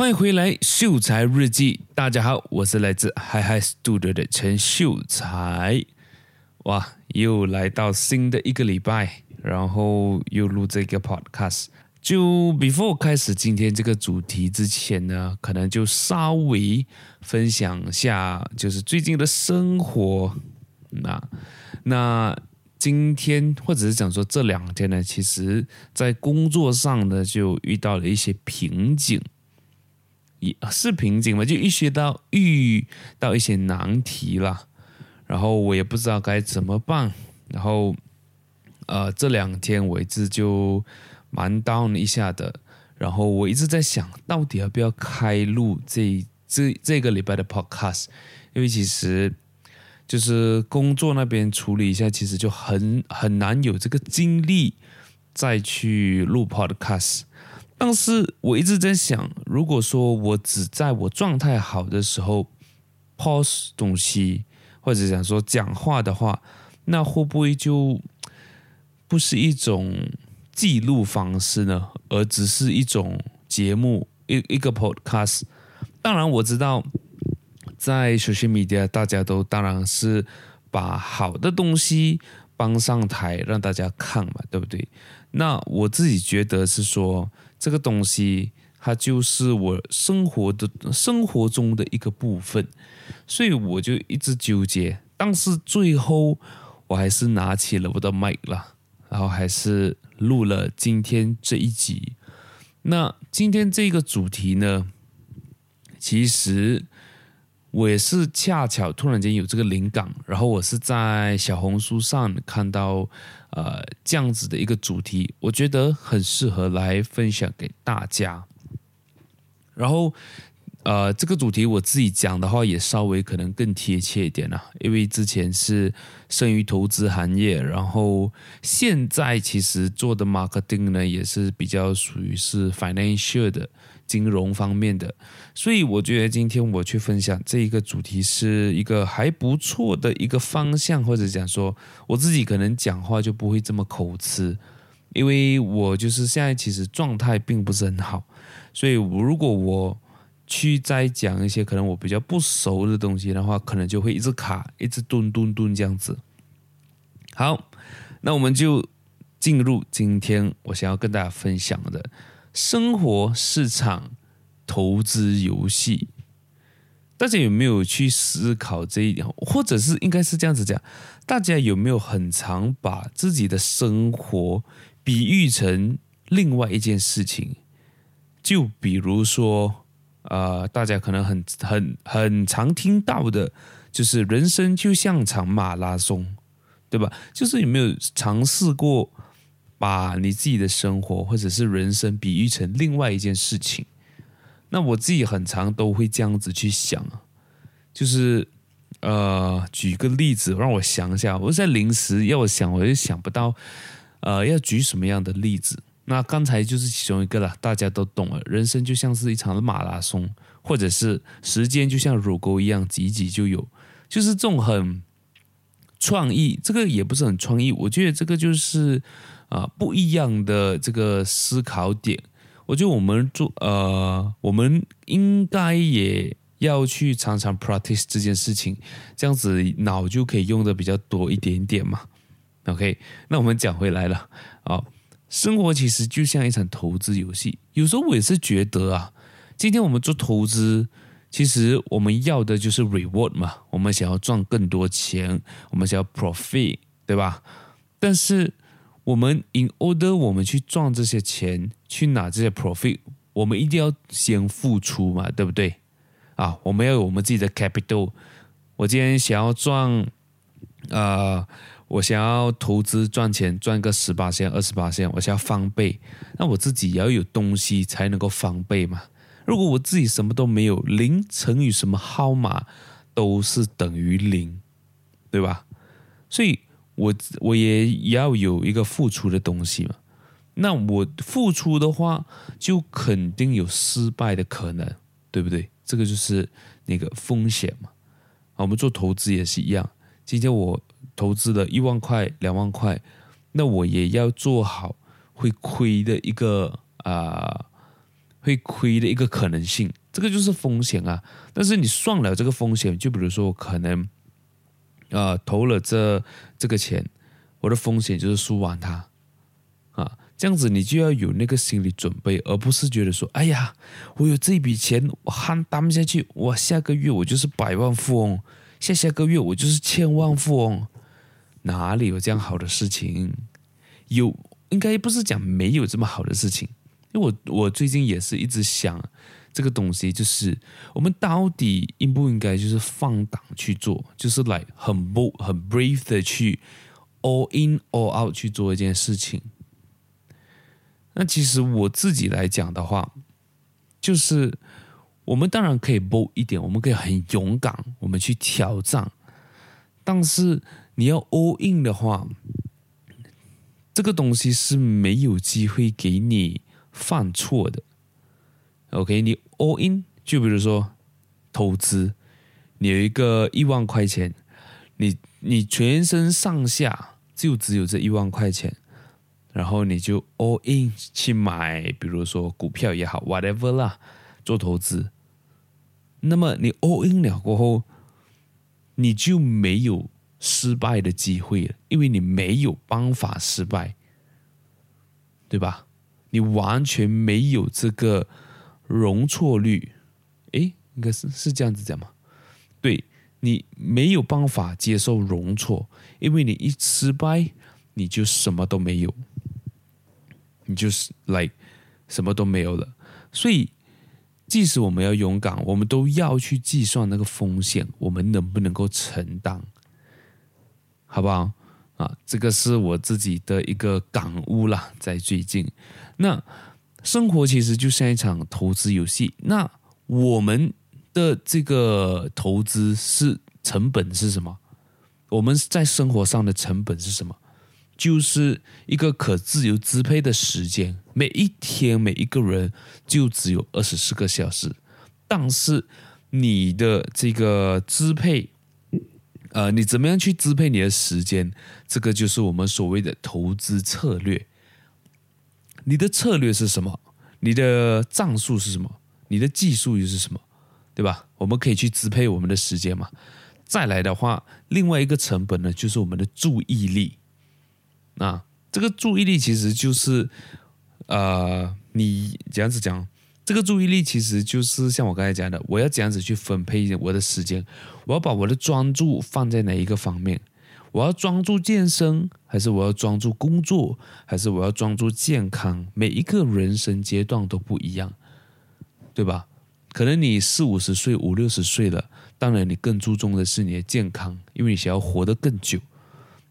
欢迎回来，秀才日记。大家好，我是来自 Hyhy Studio 的陈秀才。哇，又来到新的一个礼拜，然后又录这个 podcast。就 before 开始今天这个主题之前呢，可能就稍微分享下，就是最近的生活。那那今天或者是讲说这两天呢，其实在工作上呢，就遇到了一些瓶颈。也是瓶颈嘛，就一些到遇到一些难题了，然后我也不知道该怎么办，然后呃这两天我一直就蛮 down 一下的，然后我一直在想到底要不要开录这这这个礼拜的 podcast，因为其实就是工作那边处理一下，其实就很很难有这个精力再去录 podcast。但是我一直在想，如果说我只在我状态好的时候 post 东西，或者讲说讲话的话，那会不会就不是一种记录方式呢？而只是一种节目，一一个 podcast。当然我知道，在 social media 大家都当然是把好的东西搬上台让大家看嘛，对不对？那我自己觉得是说。这个东西，它就是我生活的生活中的一个部分，所以我就一直纠结。但是最后，我还是拿起了我的麦了，然后还是录了今天这一集。那今天这个主题呢，其实我也是恰巧突然间有这个灵感，然后我是在小红书上看到。呃，这样子的一个主题，我觉得很适合来分享给大家。然后，呃，这个主题我自己讲的话，也稍微可能更贴切一点啦，因为之前是生于投资行业，然后现在其实做的 marketing 呢，也是比较属于是 financial 的。金融方面的，所以我觉得今天我去分享这一个主题是一个还不错的一个方向，或者讲说我自己可能讲话就不会这么口吃，因为我就是现在其实状态并不是很好，所以如果我去再讲一些可能我比较不熟的东西的话，可能就会一直卡，一直顿顿顿这样子。好，那我们就进入今天我想要跟大家分享的。生活市场投资游戏，大家有没有去思考这一点？或者是应该是这样子讲，大家有没有很常把自己的生活比喻成另外一件事情？就比如说，呃，大家可能很很很常听到的，就是人生就像场马拉松，对吧？就是有没有尝试过？把你自己的生活或者是人生比喻成另外一件事情，那我自己很常都会这样子去想，就是呃，举个例子让我想一下，我在临时要我想，我就想不到，呃，要举什么样的例子。那刚才就是其中一个了，大家都懂了。人生就像是一场马拉松，或者是时间就像乳沟一样挤挤就有，就是这种很创意。这个也不是很创意，我觉得这个就是。啊，不一样的这个思考点，我觉得我们做呃，我们应该也要去常常 practice 这件事情，这样子脑就可以用的比较多一点点嘛。OK，那我们讲回来了啊，生活其实就像一场投资游戏，有时候我也是觉得啊，今天我们做投资，其实我们要的就是 reward 嘛，我们想要赚更多钱，我们想要 profit，对吧？但是我们 in order 我们去赚这些钱，去拿这些 profit，我们一定要先付出嘛，对不对？啊，我们要有我们自己的 capital。我今天想要赚，呃，我想要投资赚钱，赚个十八千、二十八千，我想要翻倍，那我自己也要有东西才能够翻倍嘛。如果我自己什么都没有，零乘以什么号码都是等于零，对吧？所以。我我也要有一个付出的东西嘛，那我付出的话，就肯定有失败的可能，对不对？这个就是那个风险嘛。我们做投资也是一样，今天我投资了一万块、两万块，那我也要做好会亏的一个啊、会亏的一个可能性，这个就是风险啊。但是你算了这个风险，就比如说我可能，呃，投了这这个钱，我的风险就是输完它，啊，这样子你就要有那个心理准备，而不是觉得说，哎呀，我有这笔钱，我还担不下去，我下个月我就是百万富翁，下下个月我就是千万富翁，哪里有这样好的事情？有，应该不是讲没有这么好的事情。因为我我最近也是一直想这个东西，就是我们到底应不应该就是放胆去做，就是来很 bold 很 brave 的去 all in all out 去做一件事情。那其实我自己来讲的话，就是我们当然可以 bold 一点，我们可以很勇敢，我们去挑战。但是你要 all in 的话，这个东西是没有机会给你。犯错的，OK，你 all in，就比如说投资，你有一个一万块钱，你你全身上下就只有这一万块钱，然后你就 all in 去买，比如说股票也好，whatever 啦，做投资，那么你 all in 了过后，你就没有失败的机会了，因为你没有办法失败，对吧？你完全没有这个容错率，诶，应该是是这样子讲吗？对，你没有办法接受容错，因为你一失败，你就什么都没有，你就是来、like, 什么都没有了。所以，即使我们要勇敢，我们都要去计算那个风险，我们能不能够承担，好不好？啊，这个是我自己的一个感悟啦，在最近。那生活其实就像一场投资游戏。那我们的这个投资是成本是什么？我们在生活上的成本是什么？就是一个可自由支配的时间。每一天每一个人就只有二十四个小时，但是你的这个支配，呃，你怎么样去支配你的时间？这个就是我们所谓的投资策略。你的策略是什么？你的战术是什么？你的技术又是什么？对吧？我们可以去支配我们的时间嘛。再来的话，另外一个成本呢，就是我们的注意力。啊，这个注意力其实就是，呃，你这样子讲，这个注意力其实就是像我刚才讲的，我要这样子去分配我的时间，我要把我的专注放在哪一个方面。我要专注健身，还是我要专注工作，还是我要专注健康？每一个人生阶段都不一样，对吧？可能你四五十岁、五六十岁了，当然你更注重的是你的健康，因为你想要活得更久。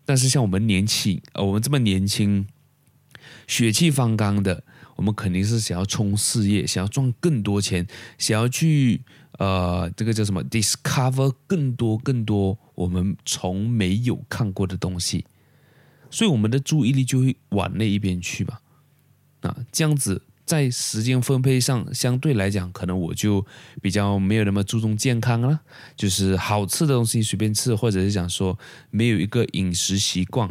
但是像我们年轻，呃，我们这么年轻，血气方刚的，我们肯定是想要冲事业，想要赚更多钱，想要去。呃，这个叫什么？Discover 更多更多我们从没有看过的东西，所以我们的注意力就会往那一边去吧。啊，这样子在时间分配上相对来讲，可能我就比较没有那么注重健康了，就是好吃的东西随便吃，或者是讲说没有一个饮食习惯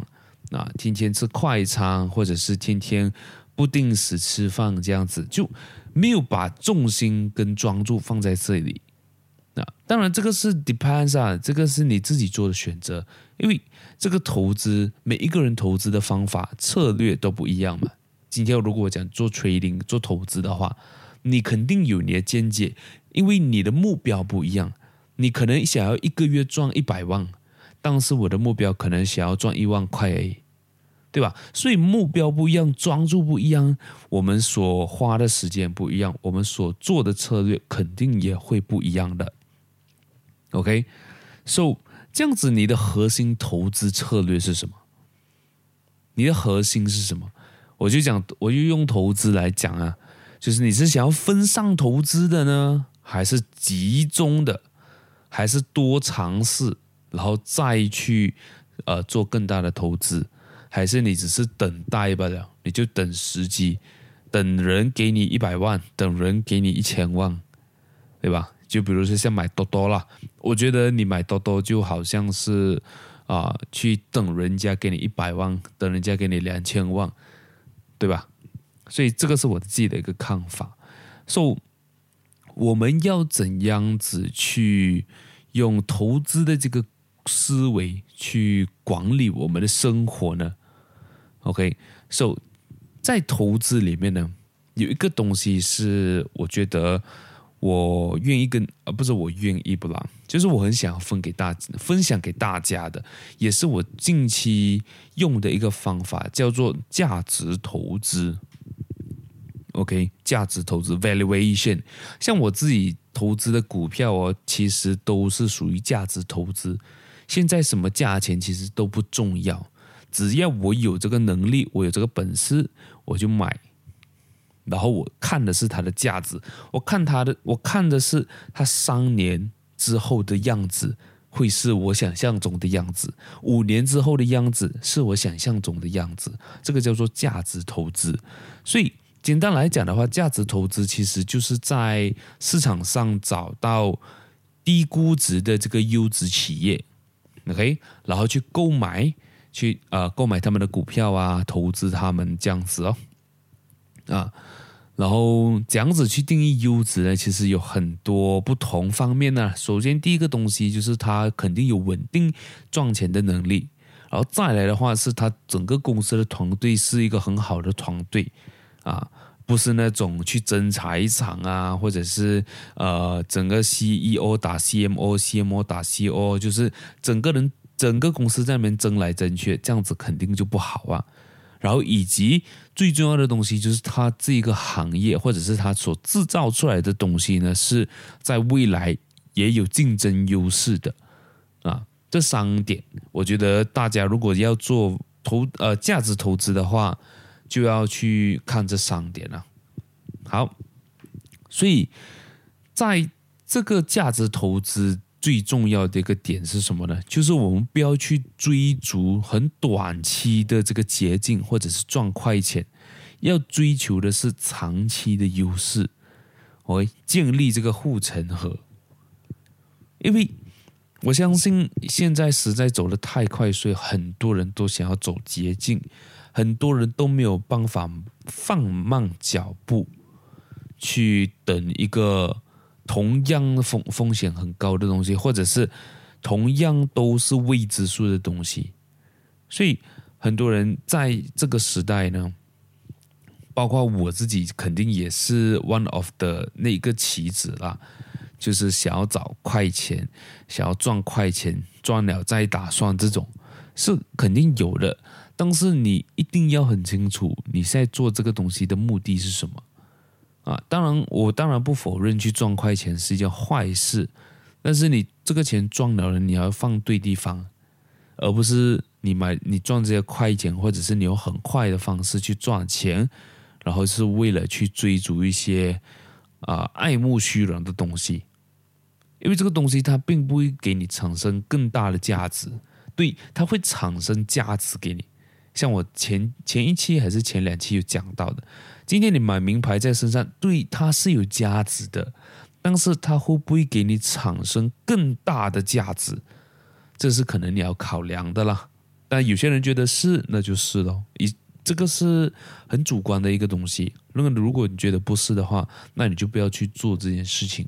啊，天天吃快餐，或者是天天不定时吃饭这样子就。没有把重心跟专注放在这里，那当然这个是 depends 啊，这个是你自己做的选择，因为这个投资每一个人投资的方法策略都不一样嘛。今天如果我讲做 trading 做投资的话，你肯定有你的见解，因为你的目标不一样，你可能想要一个月赚一百万，但是我的目标可能想要赚一万块而已。对吧？所以目标不一样，专注不一样，我们所花的时间不一样，我们所做的策略肯定也会不一样的。OK，so 这样子，你的核心投资策略是什么？你的核心是什么？我就讲，我就用投资来讲啊，就是你是想要分散投资的呢，还是集中的，还是多尝试，然后再去呃做更大的投资？还是你只是等待罢了，你就等时机，等人给你一百万，等人给你一千万，对吧？就比如说像买多多啦，我觉得你买多多就好像是啊、去等人家给你一百万，等人家给你两千万，对吧？所以这个是我自己的一个看法。So，我们要怎样子去用投资的这个思维去管理我们的生活呢？OK，So，在投资里面呢，有一个东西是我觉得。我愿意跟，啊不是我愿意不啦，就是我很想要分给大家分享给大家的，也是我近期用的一个方法，叫做价值投资。OK，价值投资 valuation，像我自己投资的股票哦，其实都是属于价值投资。现在什么价钱其实都不重要，只要我有这个能力，我有这个本事，我就买。然后我看的是它的价值，我看它的，我看的是它三年之后的样子会是我想象中的样子，五年之后的样子是我想象中的样子，这个叫做价值投资。所以简单来讲的话，价值投资其实就是在市场上找到低估值的这个优质企业，OK，然后去购买，去呃购买他们的股票啊，投资他们这样子哦，啊。然后这样子去定义优质呢，其实有很多不同方面呢。首先，第一个东西就是它肯定有稳定赚钱的能力，然后再来的话是它整个公司的团队是一个很好的团队啊，不是那种去争财产啊，或者是呃整个 CEO 打 CMO，CMO 打 CEO，就是整个人整个公司在那边争来争去，这样子肯定就不好啊。然后以及最重要的东西就是它这个行业或者是它所制造出来的东西呢，是在未来也有竞争优势的啊。这三点，我觉得大家如果要做投呃价值投资的话，就要去看这三点了。好，所以在这个价值投资。最重要的一个点是什么呢？就是我们不要去追逐很短期的这个捷径，或者是赚快钱，要追求的是长期的优势，我建立这个护城河。因为我相信现在实在走得太快，所以很多人都想要走捷径，很多人都没有办法放慢脚步去等一个。同样风风险很高的东西，或者是同样都是未知数的东西，所以很多人在这个时代呢，包括我自己，肯定也是 one of 的那个棋子啦，就是想要找快钱，想要赚快钱，赚了再打算，这种是肯定有的，但是你一定要很清楚，你现在做这个东西的目的是什么。啊，当然，我当然不否认去赚快钱是一件坏事，但是你这个钱赚了了，你要放对地方，而不是你买你赚这些快钱，或者是你用很快的方式去赚钱，然后是为了去追逐一些啊爱慕虚荣的东西，因为这个东西它并不会给你产生更大的价值，对，它会产生价值给你，像我前前一期还是前两期有讲到的。今天你买名牌在身上，对，它是有价值的，但是它会不会给你产生更大的价值？这是可能你要考量的啦。但有些人觉得是，那就是咯。一这个是很主观的一个东西。那么如果你觉得不是的话，那你就不要去做这件事情。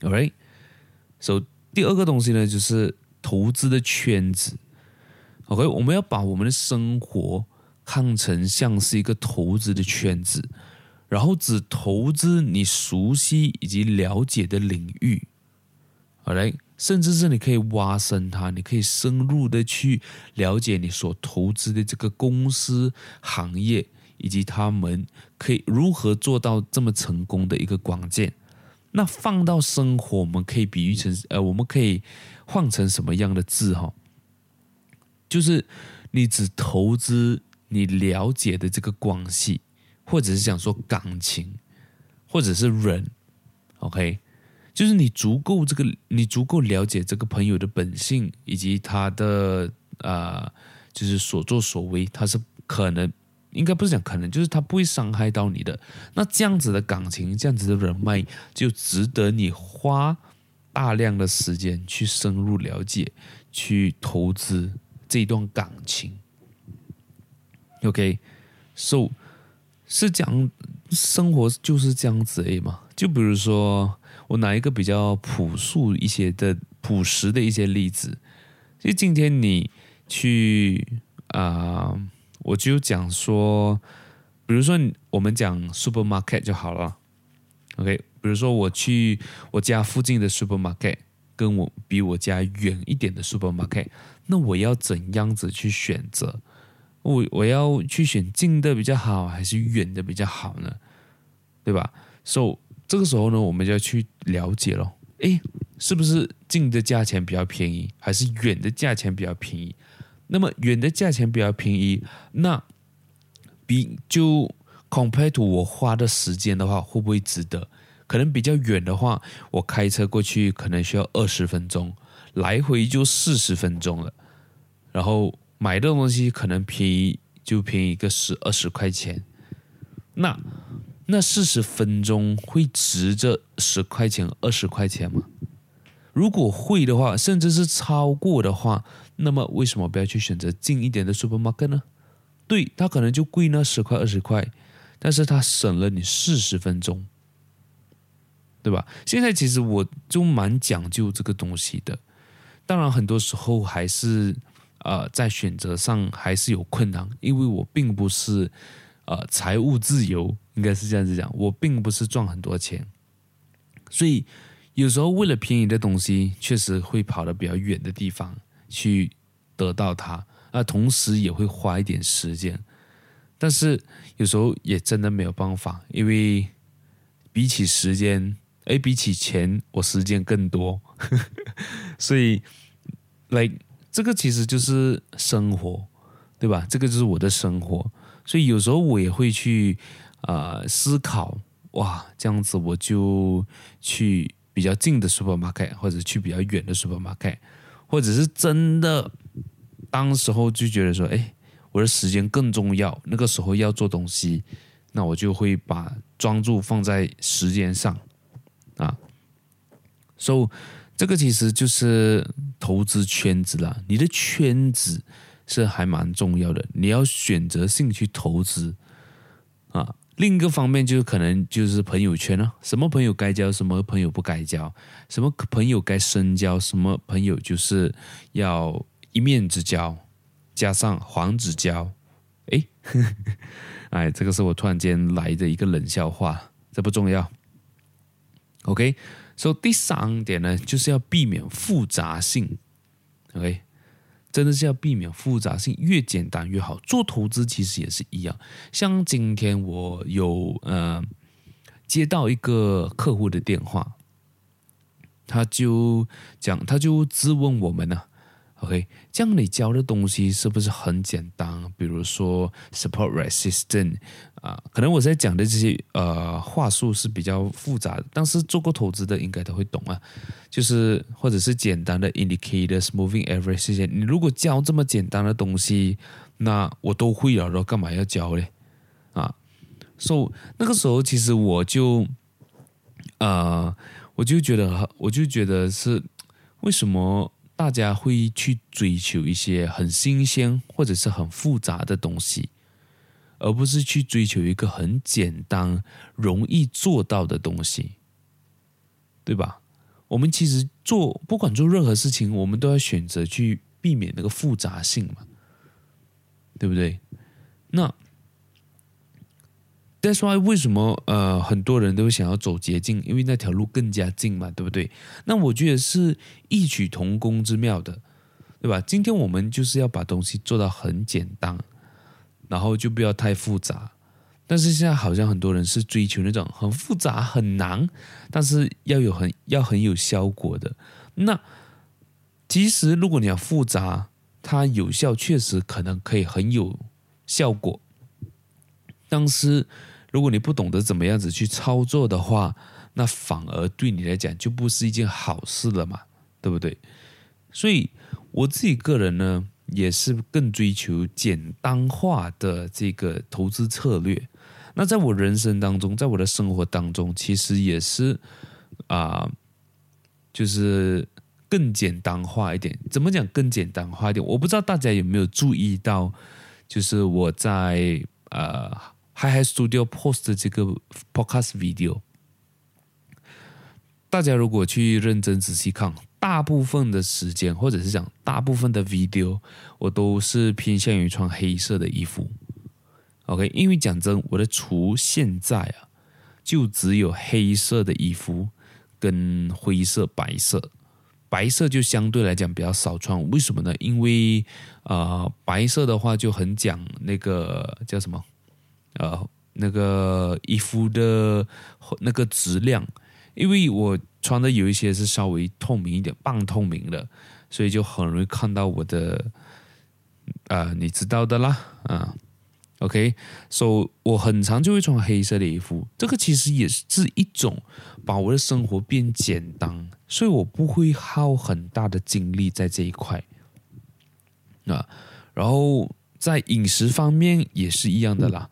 Alright，so 第二个东西呢，就是投资的圈子。OK，我们要把我们的生活。看成像是一个投资的圈子，然后只投资你熟悉以及了解的领域，好嘞，甚至是你可以挖深它，你可以深入的去了解你所投资的这个公司、行业以及他们可以如何做到这么成功的一个关键。那放到生活，我们可以比喻成，呃，我们可以换成什么样的字哈？就是你只投资。你了解的这个关系，或者是想说感情，或者是人，OK，就是你足够这个，你足够了解这个朋友的本性以及他的啊、呃，就是所作所为，他是可能应该不是讲可能，就是他不会伤害到你的。那这样子的感情，这样子的人脉，就值得你花大量的时间去深入了解，去投资这段感情。OK，so 是讲生活就是这样子而已嘛。就比如说，我拿一个比较朴素一些的、朴实的一些例子，就今天你去啊、我就讲说，比如说我们讲 supermarket 就好了，OK。比如说我去我家附近的 supermarket，跟我比我家远一点的 supermarket，那我要怎样子去选择？我我要去选近的比较好，还是远的比较好呢？对吧？So 这个时候呢，我们就要去了解咯。诶，是不是近的价钱比较便宜，还是远的价钱比较便宜？那么远的价钱比较便宜，那比就 compare to 我花的时间的话，会不会值得？可能比较远的话，我开车过去可能需要二十分钟，来回就四十分钟了，然后。买的东西可能便宜，就便宜个十二十块钱，那那四十分钟会值这十块钱二十块钱吗？如果会的话，甚至是超过的话，那么为什么不要去选择近一点的 supermarket 呢？对，它可能就贵那十块二十块，但是它省了你四十分钟，对吧？现在其实我就蛮讲究这个东西的，当然很多时候还是。呃，在选择上还是有困难，因为我并不是呃财务自由，应该是这样子讲，我并不是赚很多钱，所以有时候为了便宜的东西，确实会跑到比较远的地方去得到它，那同时也会花一点时间，但是有时候也真的没有办法，因为比起时间，哎，比起钱，我时间更多，所以，like。这个其实就是生活，对吧？这个就是我的生活，所以有时候我也会去啊、呃、思考，哇，这样子我就去比较近的 supermarket，或者去比较远的 supermarket，或者是真的当时候就觉得说，哎，我的时间更重要，那个时候要做东西，那我就会把专注放在时间上啊，so。这个其实就是投资圈子啦，你的圈子是还蛮重要的，你要选择性去投资啊。另一个方面就是可能就是朋友圈啊，什么朋友该交，什么朋友不该交，什么朋友该深交，什么朋友就是要一面之交，加上黄纸交。哎，哎，这个是我突然间来的一个冷笑话，这不重要。OK。所以第三点呢，就是要避免复杂性，OK，真的是要避免复杂性，越简单越好。做投资其实也是一样，像今天我有呃接到一个客户的电话，他就讲，他就质问我们呢、OK，这样你教的东西是不是很简单？比如说 support resistant 啊，可能我在讲的这些呃话术是比较复杂的，但是做过投资的应该都会懂啊。就是或者是简单的 indicators、moving average 这些，你如果教这么简单的东西，那我都会了，然后干嘛要教嘞？啊，所以那个时候其实我就呃，我就觉得，我就觉得是为什么？大家会去追求一些很新鲜或者是很复杂的东西，而不是去追求一个很简单、容易做到的东西，对吧？我们其实做不管做任何事情，我们都要选择去避免那个复杂性嘛，对不对？那。That's why 为什么呃很多人都想要走捷径，因为那条路更加近嘛，对不对？那我觉得是异曲同工之妙的，对吧？今天我们就是要把东西做到很简单，然后就不要太复杂。但是现在好像很多人是追求那种很复杂很难，但是要有很要很有效果的。那其实如果你要复杂，它有效确实可能可以很有效果。但是，如果你不懂得怎么样子去操作的话，那反而对你来讲就不是一件好事了嘛，对不对？所以我自己个人呢，也是更追求简单化的这个投资策略。那在我人生当中，在我的生活当中，其实也是啊、就是更简单化一点。怎么讲更简单化一点？我不知道大家有没有注意到，就是我在呃。Hi Hi Studio post 的这个 podcast video。大家如果去认真仔细看，大部分的时间，或者是讲大部分的 video，我都是偏向于穿黑色的衣服。OK，因为讲真，我的厨现在啊，就只有黑色的衣服跟灰色、白色。白色就相对来讲比较少穿，为什么呢？因为啊、呃，白色的话就很讲那个叫什么，呃，那个衣服的那个质量。因为我穿的有一些是稍微透明一点，半透明的，所以就很容易看到我的，呃，你知道的啦，啊，OK，so 我很常就会穿黑色的衣服，这个其实也是一种把我的生活变简单，所以我不会耗很大的精力在这一块，啊，然后在饮食方面也是一样的啦，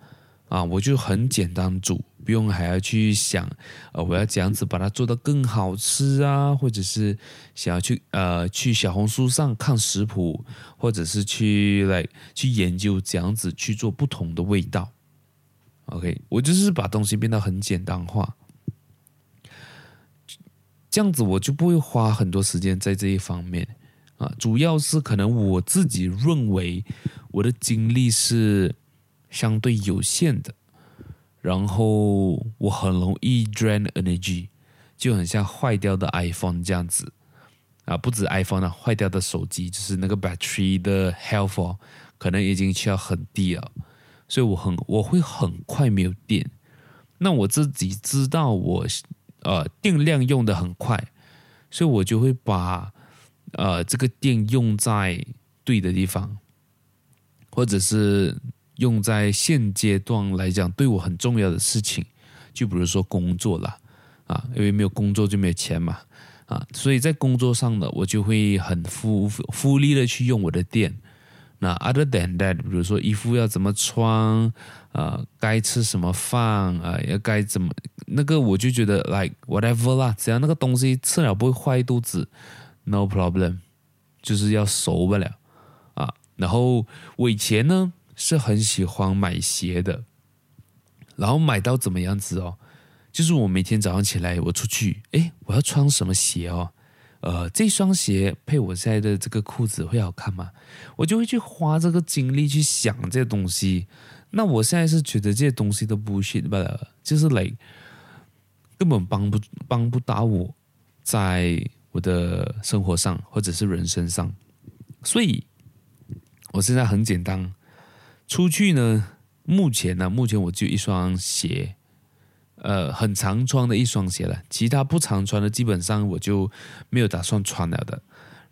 啊，我就很简单煮。不用还要去想，呃，我要这样子把它做得更好吃啊，或者是想要去呃去小红书上看食谱，或者是去来去研究这样子去做不同的味道。OK，我就是把东西变得很简单化，这样子我就不会花很多时间在这一方面啊。主要是可能我自己认为我的精力是相对有限的。然后我很容易 drain energy，就很像坏掉的 iPhone 这样子啊，不止 iPhone 啊，坏掉的手机就是那个 battery 的 health、可能已经需要很低了，所以我很我会很快没有电。那我自己知道我呃电量用得很快，所以我就会把呃这个电用在对的地方，或者是。用在现阶段来讲，对我很重要的事情，就比如说工作啦，啊，因为没有工作就没有钱嘛，啊，所以在工作上呢，我就会很富富力的去用我的电。那 other than that，比如说衣服要怎么穿，啊，该吃什么饭啊，要该怎么那个，我就觉得 like whatever 啦，只要那个东西吃了不会坏肚子，no problem，就是要熟不了啊。然后我以前呢。是很喜欢买鞋的，然后买到怎么样子哦？就是我每天早上起来，我出去，诶，我要穿什么鞋哦？呃，这双鞋配我现在的这个裤子会好看吗？我就会去花这个精力去想这些东西。那我现在是觉得这些东西都不行吧，就是来根本帮不帮不到我，在我的生活上或者是人生上，所以我现在很简单。出去呢，目前呢，目前我就一双鞋，呃，很常穿的一双鞋了。其他不常穿的，基本上我就没有打算穿了的。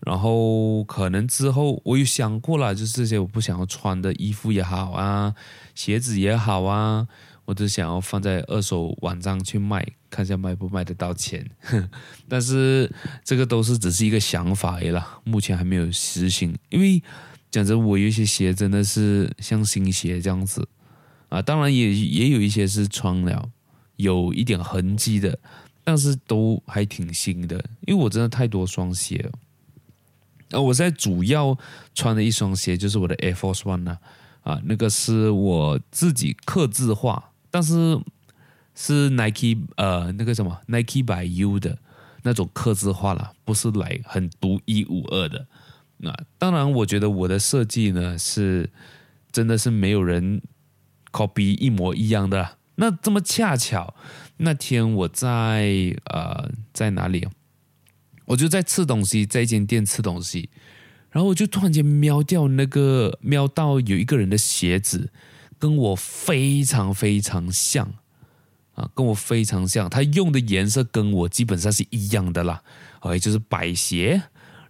然后可能之后我有想过了，就是这些我不想要穿的衣服也好啊，鞋子也好啊，我只想要放在二手网站去卖，看一下卖不卖得到钱。但是这个都是只是一个想法而已啦，目前还没有实行，因为。讲真，我有一些鞋真的是像新鞋这样子啊，当然也也有一些是穿了有一点痕迹的，但是都还挺新的，因为我真的太多双鞋了。啊，我现在主要穿的一双鞋就是我的 Air Force One 啊，啊，那个是我自己刻字化，但是是 Nike 呃那个什么 Nike by U 的那种刻字化了，不是来很独一无二的。那当然，我觉得我的设计呢是真的是没有人 copy 一模一样的。那这么恰巧，那天我在呃在哪里？我就在吃东西，在一间店吃东西，然后我就突然间瞄掉那个瞄到有一个人的鞋子跟我非常非常像啊，跟我非常像，他用的颜色跟我基本上是一样的啦，哎，就是白鞋。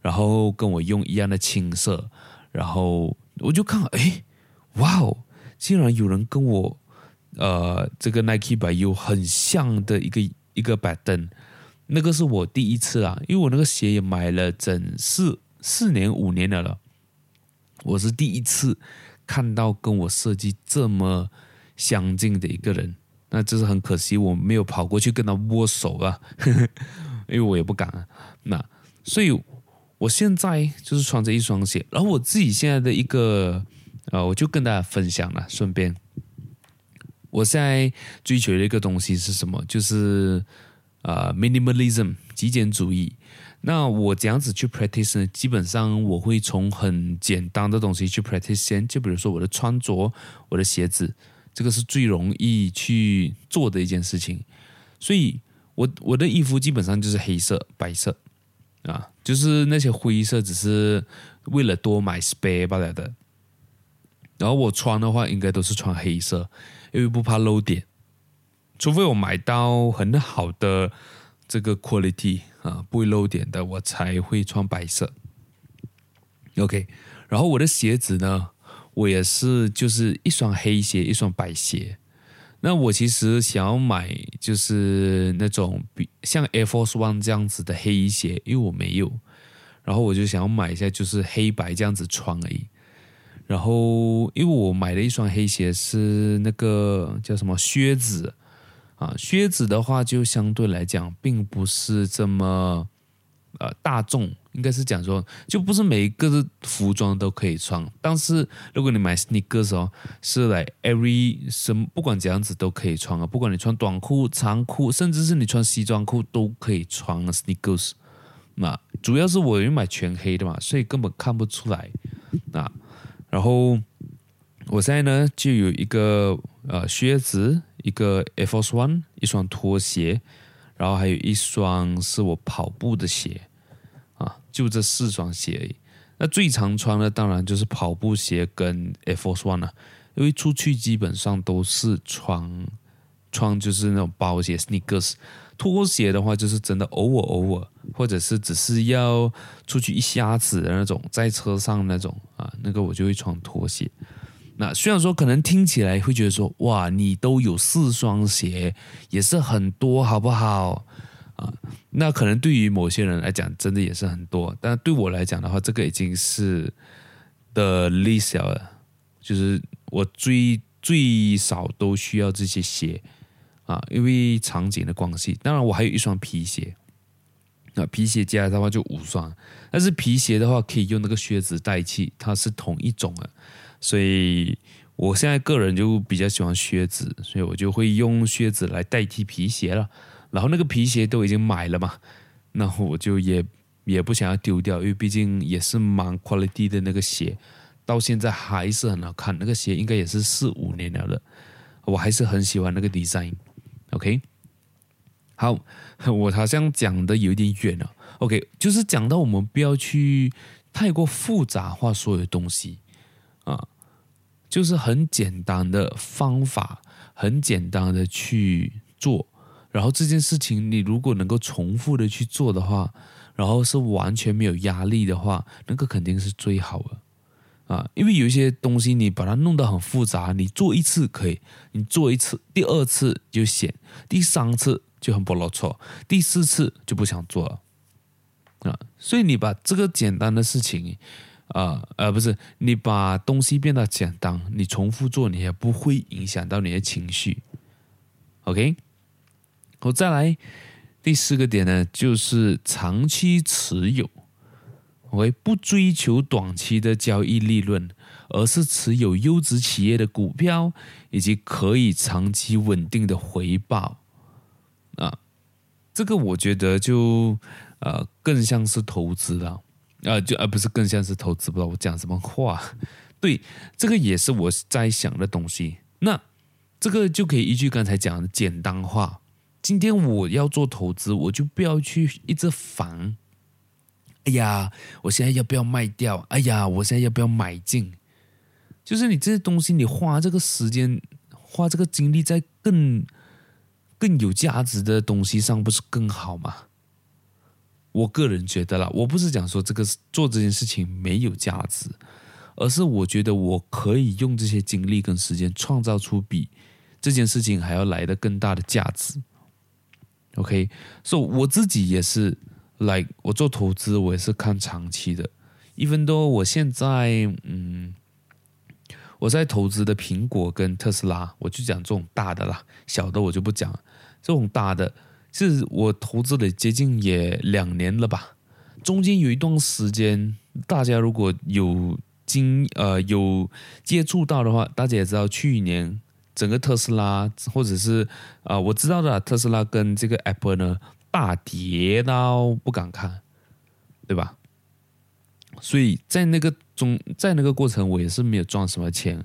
然后跟我用一样的青色，然后我就看，哎，哇哦，竟然有人跟我，呃，这个 Nike by U 很像的一个一个板凳，那个是我第一次啊，因为我那个鞋也买了整四四年五年了了，我是第一次看到跟我设计这么相近的一个人，那就是很可惜我没有跑过去跟他握手啊，呵呵，因为我也不敢啊，那所以。我现在就是穿着一双鞋，然后我自己现在的一个，呃，我就跟大家分享了。顺便，我现在追求的一个东西是什么？就是呃，minimalism 极简主义。那我这样子去 practice 呢，基本上我会从很简单的东西去 practice 先，就比如说我的穿着，我的鞋子，这个是最容易去做的一件事情。所以我我的衣服基本上就是黑色、白色啊，就是那些灰色只是为了多买 spare 罢了的。然后我穿的话，应该都是穿黑色，因为不怕漏点，除非我买到很好的这个 quality。啊，不会漏点的，我才会穿白色。OK，然后我的鞋子呢，我也是就是一双黑鞋，一双白鞋。那我其实想要买就是那种比像 Air Force One 这样子的黑鞋，因为我没有。然后我就想要买一下，就是黑白这样子穿而已。然后因为我买了一双黑鞋是那个叫什么靴子。啊，靴子的话就相对来讲并不是这么呃大众，应该是讲说就不是每一个的服装都可以穿。但是如果你买 sneakers 哦，是来 every 什么不管怎样子都可以穿啊，不管你穿短裤、长裤，甚至是你穿西装裤都可以穿 sneakers。那主要是我有买全黑的嘛，所以根本看不出来啊。然后我现在呢就有一个呃靴子。一个 Air Force One，一双拖鞋，然后还有一双是我跑步的鞋，啊，就这四双鞋而已。那最常穿的当然就是跑步鞋跟 Air Force One 了，因为出去基本上都是穿穿就是那种包鞋 sneakers。拖鞋的话就是真的偶尔偶尔，或者是只是要出去一下子的那种，在车上那种啊，那个我就会穿拖鞋。那虽然说可能听起来会觉得说，哇，你都有四双鞋，也是很多，好不好？啊，那可能对于某些人来讲，真的也是很多。但对我来讲的话，这个已经是的最小了，就是我最最少都需要这些鞋啊，因为场景的关系。当然，我还有一双皮鞋，那皮鞋加的话就五双，但是皮鞋的话可以用那个靴子代替，它是同一种的。所以，我现在个人就比较喜欢靴子，所以我就会用靴子来代替皮鞋了。然后那个皮鞋都已经买了嘛，那我就也也不想要丢掉，因为毕竟也是蛮 quality 的那个鞋，到现在还是很好看。那个鞋应该也是四五年了的，我还是很喜欢那个 design。OK，好，我好像讲的有点远了。OK，就是讲到我们不要去太过复杂化所有东西啊。就是很简单的方法，很简单的去做，然后这件事情你如果能够重复的去做的话，然后是完全没有压力的话，那个肯定是最好的啊！因为有一些东西你把它弄得很复杂，你做一次可以，你做一次，第二次就显，第三次就很不落错，第四次就不想做了啊！所以你把这个简单的事情。啊，呃，不是，你把东西变得简单，你重复做，你也不会影响到你的情绪。OK，我再来第四个点呢，就是长期持有。我不追求短期的交易利润，而是持有优质企业的股票，以及可以长期稳定的回报。啊，这个我觉得就呃更像是投资了。啊，就而不是更像是投资，不知道我讲什么话。对，这个也是我在想的东西。那这个就可以依据刚才讲的简单化。今天我要做投资，我就不要去一直烦。哎呀，我现在要不要卖掉？哎呀，我现在要不要买进？就是你这些东西，你花这个时间，花这个精力在更更有价值的东西上，不是更好吗？我个人觉得啦，我不是讲说这个做这件事情没有价值，而是我觉得我可以用这些精力跟时间创造出比这件事情还要来的更大的价值。OK，所以我自己也是来我做投资，我也是看长期的。even though 我现在嗯，我在投资的苹果跟特斯拉，我就讲这种大的啦，小的我就不讲。这种大的。是我投资了接近也两年了吧，中间有一段时间，大家如果有经呃有接触到的话，大家也知道，去年整个特斯拉，或者是啊、我知道的特斯拉跟这个 Apple 呢，大跌到不敢看，对吧？所以在那个中，在那个过程，我也是没有赚什么钱。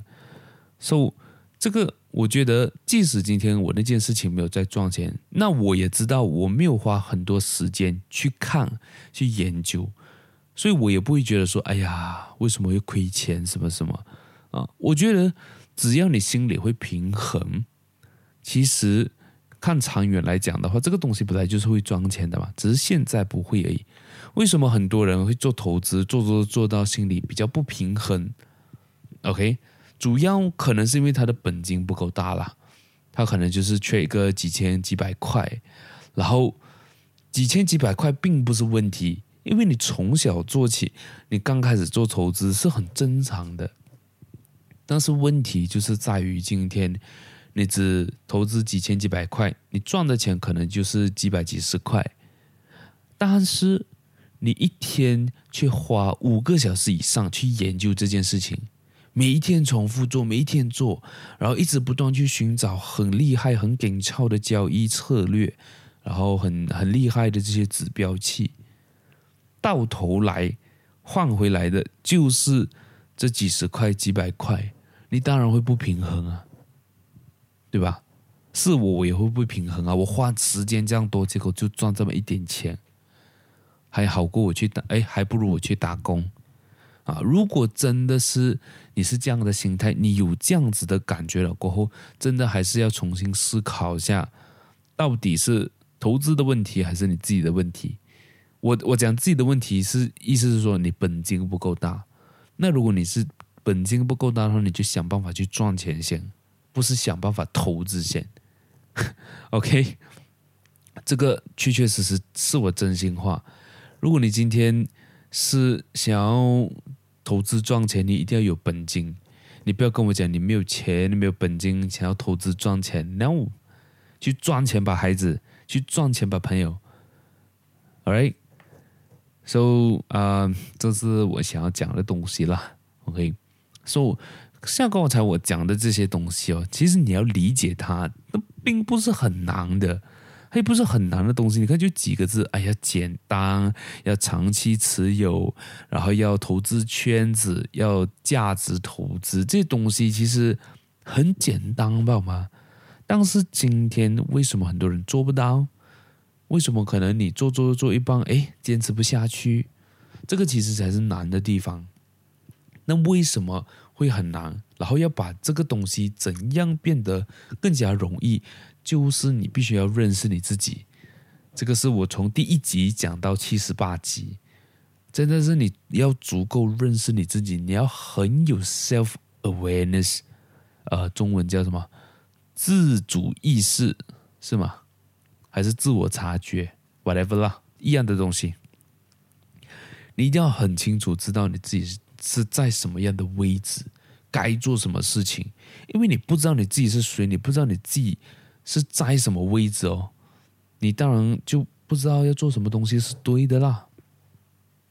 所以这个，我觉得，即使今天我那件事情没有在赚钱，那我也知道我没有花很多时间去看、去研究，所以我也不会觉得说，哎呀，为什么会亏钱？什么什么啊？我觉得。只要你心里会平衡，其实看长远来讲的话，这个东西本来就是会赚钱的嘛，只是现在不会而已。为什么很多人会做投资，做做做到心里比较不平衡？OK，主要可能是因为他的本金不够大啦，他可能就是缺一个几千几百块，然后几千几百块并不是问题，因为你从小做起，你刚开始做投资是很正常的。但是问题就是在于，今天你只投资几千几百块，你赚的钱可能就是几百几十块。但是你一天却花五个小时以上去研究这件事情，每一天重复做，每一天做，然后一直不断去寻找很厉害、很紧俏的交易策略，然后很很厉害的这些指标器，到头来换回来的就是这几十块、几百块。你当然会不平衡啊，对吧？是我，我也会不平衡啊。我花时间这样多，结果就赚这么一点钱，还好过我去打，哎，还不如我去打工啊。如果真的是你是这样的心态，你有这样子的感觉了过后，真的还是要重新思考一下，到底是投资的问题还是你自己的问题。我我讲自己的问题是，意思是说你本金不够大。那如果你是本金不够大的话，你就想办法去赚钱先，不是想办法投资先。OK，这个确确实实是我真心话。如果你今天是想要投资赚钱，你一定要有本金。你不要跟我讲你没有钱，你没有本金，想要投资赚钱，No，去赚钱吧，孩子，去赚钱吧，朋友。All right，so 啊这是我想要讲的东西了。OK。说、so，像刚才我讲的这些东西哦，其实你要理解它，那并不是很难的，它也不是很难的东西。你看，就几个字，哎呀，简单，要长期持有，然后要投资圈子，要价值投资，这东西其实很简单，吧吗？但是今天为什么很多人做不到？为什么可能你做做做一半，哎，坚持不下去？这个其实才是难的地方。那为什么会很难？然后要把这个东西怎样变得更加容易？就是你必须要认识你自己。这个是我从第一集讲到七十八集，真的是你要足够认识你自己，你要很有 self awareness，呃，中文叫什么？自主意识是吗？还是自我察觉？whatever 啦，一样的东西。你一定要很清楚知道你自己是。在什么样的位置，该做什么事情？因为你不知道你自己是谁，你不知道你自己是在什么位置哦，你当然就不知道要做什么东西是对的啦，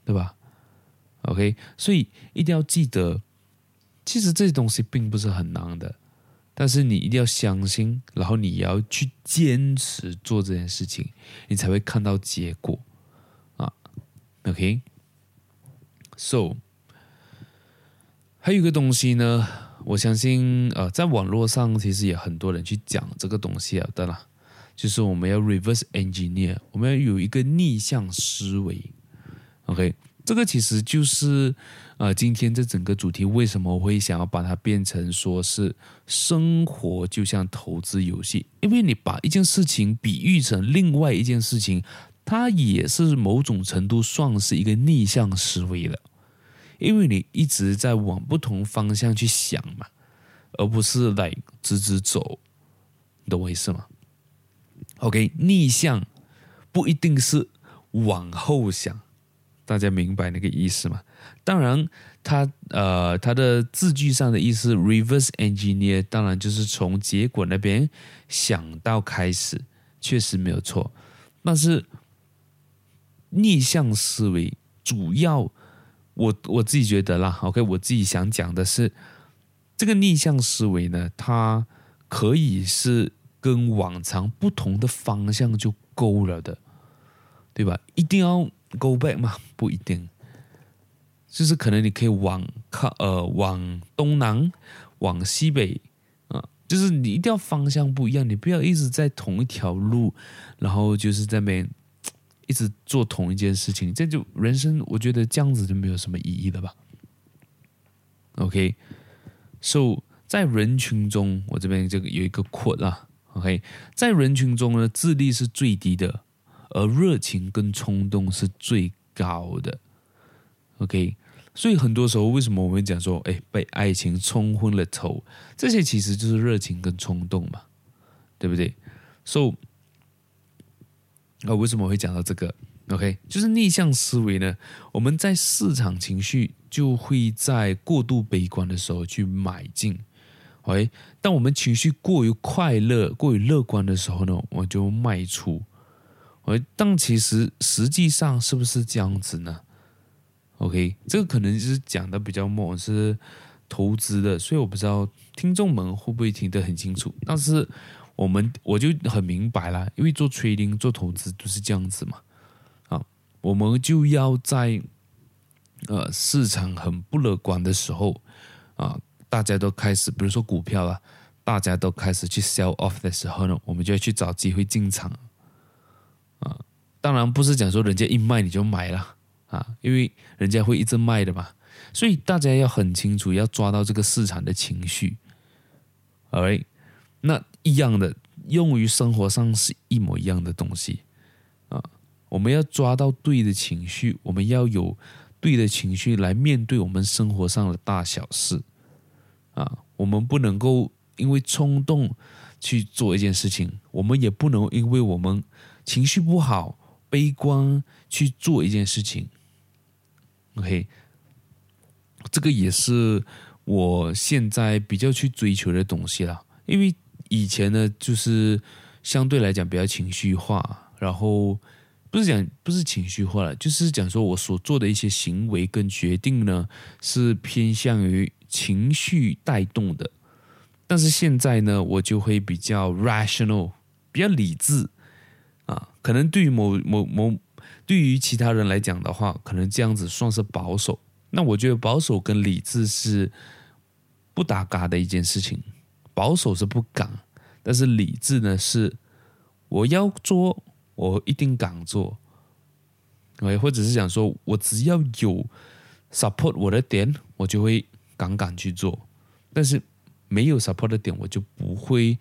对吧？OK，所以一定要记得，其实这些东西并不是很难的，但是你一定要相信，然后你要去坚持做这件事情，你才会看到结果啊。OK，So。还有一个东西呢，我相信呃，在网络上其实也很多人去讲这个东西啊，对了，就是我们要 reverse engineer，我们要有一个逆向思维。OK，这个其实就是呃，今天这整个主题为什么会想要把它变成说是生活就像投资游戏，因为你把一件事情比喻成另外一件事情，它也是某种程度算是一个逆向思维的。因为你一直在往不同方向去想嘛，而不是来直直走，你懂我意思吗？OK，逆向不一定是往后想，大家明白那个意思吗？当然它，呃，它的字句上的意思，reverse engineer，当然就是从结果那边想到开始，确实没有错。但是逆向思维主要。我我自己觉得啦，OK，我自己想讲的是，这个逆向思维呢，它可以是跟往常不同的方向就够了的，对吧？一定要 go back 吗？不一定，就是可能你可以往靠呃往东南，往西北啊，就是你一定要方向不一样，你不要一直在同一条路，然后就是在那边一直做同一件事情，这就人生，我觉得这样子就没有什么意义了吧。OK，so。在人群中，我这边这个有一个 quote 啊，OK，在人群中呢，智力是最低的，而热情跟冲动是最高的。OK，所以很多时候为什么我们讲说，哎，被爱情冲昏了头，这些其实就是热情跟冲动嘛，对不对？So，那，为什么会讲到这个？OK，就是逆向思维呢，我们在市场情绪就会在过度悲观的时候去买进。喂，当我们情绪过于快乐、过于乐观的时候呢，我就卖出。喂，但其实实际上是不是这样子呢？OK，这个可能就是讲的比较猛，是投资的，所以我不知道听众们会不会听得很清楚。但是我们我就很明白了，因为做 trading 做投资就是这样子嘛。啊，我们就要在呃市场很不乐观的时候啊。大家都开始，比如说股票啊，大家都开始去 sell off 的时候呢，我们就要去找机会进场啊。当然不是讲说人家一卖你就买了啊，因为人家会一直卖的嘛。所以大家要很清楚，要抓到这个市场的情绪。Alright，那一样的用于生活上是一模一样的东西啊。我们要抓到对的情绪，我们要有对的情绪来面对我们生活上的大小事。啊，我们不能够因为冲动去做一件事情，我们也不能因为我们情绪不好、悲观去做一件事情。OK，这个也是我现在比较去追求的东西了。因为以前呢，就是相对来讲比较情绪化，然后不是讲不是情绪化了，就是讲说我所做的一些行为跟决定呢，是偏向于。情绪带动的，但是现在呢，我就会比较 rational，比较理智啊。可能对于某某某，对于其他人来讲的话，可能这样子算是保守。那我觉得保守跟理智是不搭嘎的一件事情。保守是不敢，但是理智呢，是我要做，我一定敢做。哎，或者是想说我只要有 support 我的点，我就会。敢敢去做，但是没有 support 的点，我就不会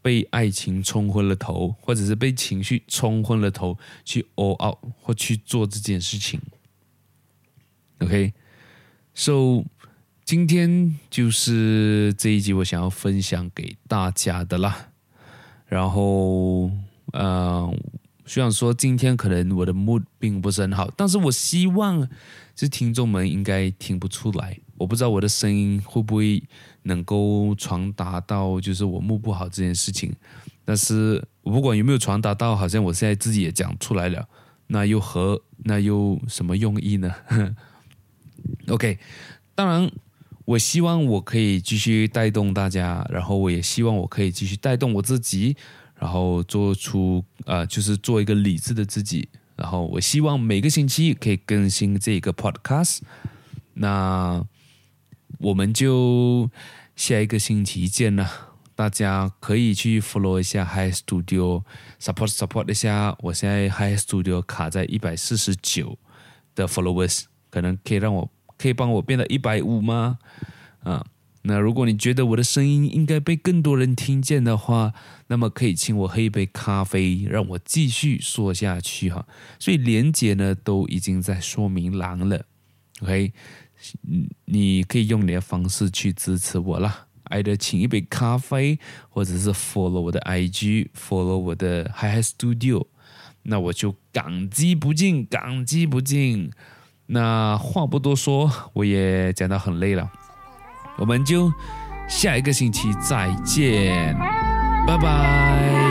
被爱情冲昏了头，或者是被情绪冲昏了头去 all out 或去做这件事情。OK，so 今天就是这一集我想要分享给大家的啦。然后，嗯、呃，虽然说今天可能我的 mood 并不是很好，但是我希望这听众们应该听不出来。我不知道我的声音会不会能够传达到，就是我目不好这件事情。但是我不管有没有传达到，好像我现在自己也讲出来了，那又何那又什么用意呢？OK，当然，我希望我可以继续带动大家，然后我也希望我可以继续带动我自己，然后做出呃，就是做一个理智的自己。然后我希望每个星期可以更新这个 Podcast。那。我们就下一个星期见了，大家可以去 follow 一下 High Studio，support support 一下。我现在 High Studio 卡在一百四十九的 followers，可能可以让我可以帮我变到一百五吗？啊，那如果你觉得我的声音应该被更多人听见的话，那么可以请我喝一杯咖啡，让我继续说下去哈。所以连结呢都已经在说明栏了，OK。你可以用你的方式去支持我啦，爱的请一杯咖啡，或者是 follow 我的 IG，follow 我的 Hi Hi Studio，那我就感激不尽，感激不尽。那话不多说，我也讲到很累了，我们就下一个星期再见，拜拜。